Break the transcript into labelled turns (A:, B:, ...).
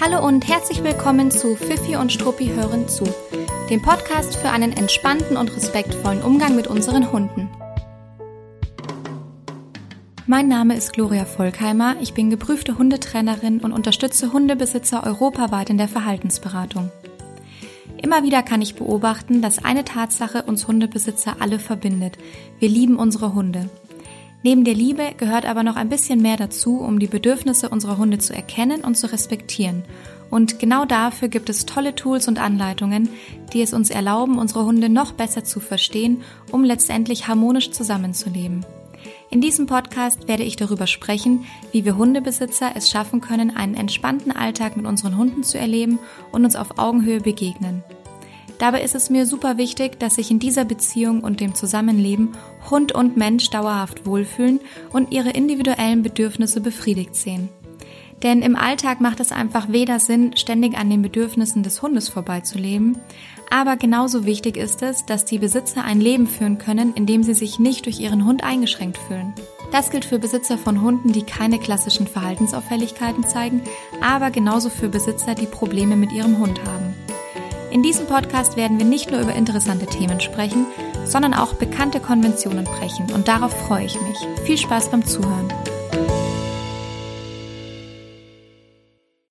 A: Hallo und herzlich willkommen zu Fifi und Struppi hören zu, dem Podcast für einen entspannten und respektvollen Umgang mit unseren Hunden. Mein Name ist Gloria Volkheimer, ich bin geprüfte Hundetrainerin und unterstütze Hundebesitzer europaweit in der Verhaltensberatung. Immer wieder kann ich beobachten, dass eine Tatsache uns Hundebesitzer alle verbindet. Wir lieben unsere Hunde. Neben der Liebe gehört aber noch ein bisschen mehr dazu, um die Bedürfnisse unserer Hunde zu erkennen und zu respektieren. Und genau dafür gibt es tolle Tools und Anleitungen, die es uns erlauben, unsere Hunde noch besser zu verstehen, um letztendlich harmonisch zusammenzuleben. In diesem Podcast werde ich darüber sprechen, wie wir Hundebesitzer es schaffen können, einen entspannten Alltag mit unseren Hunden zu erleben und uns auf Augenhöhe begegnen. Dabei ist es mir super wichtig, dass sich in dieser Beziehung und dem Zusammenleben Hund und Mensch dauerhaft wohlfühlen und ihre individuellen Bedürfnisse befriedigt sehen. Denn im Alltag macht es einfach weder Sinn, ständig an den Bedürfnissen des Hundes vorbeizuleben, aber genauso wichtig ist es, dass die Besitzer ein Leben führen können, in dem sie sich nicht durch ihren Hund eingeschränkt fühlen. Das gilt für Besitzer von Hunden, die keine klassischen Verhaltensauffälligkeiten zeigen, aber genauso für Besitzer, die Probleme mit ihrem Hund haben. In diesem Podcast werden wir nicht nur über interessante Themen sprechen, sondern auch bekannte Konventionen brechen und darauf freue ich mich. Viel Spaß beim Zuhören.